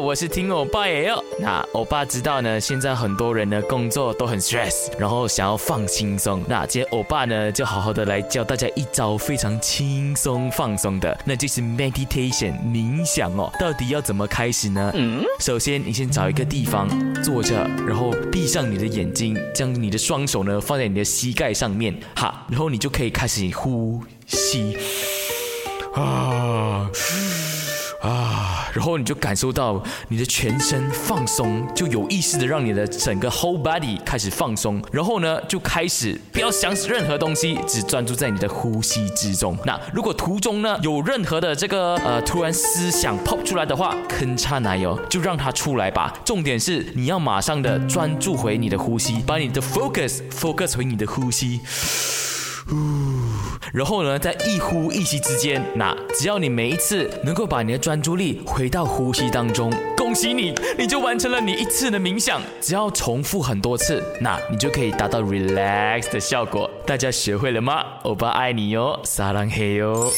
我是听欧巴耶哟。那欧巴知道呢，现在很多人呢工作都很 stress，然后想要放轻松。那今天欧巴呢就好好的来教大家一招非常轻松放松的，那就是 meditation 冥想哦。到底要怎么开始呢？嗯，首先你先找一个地方坐着，然后闭上你的眼睛，将你的双手呢放在你的膝盖上面，哈，然后你就可以开始呼吸，啊。然后你就感受到你的全身放松，就有意识的让你的整个 whole body 开始放松，然后呢就开始不要想任何东西，只专注在你的呼吸之中。那如果途中呢有任何的这个呃突然思想 pop 出来的话，吭嚓奶油就让它出来吧。重点是你要马上的专注回你的呼吸，把你的 focus focus 回你的呼吸。然后呢，在一呼一吸之间，那只要你每一次能够把你的专注力回到呼吸当中，恭喜你，你就完成了你一次的冥想。只要重复很多次，那你就可以达到 relax 的效果。大家学会了吗？欧巴爱你哟，撒浪嘿哟。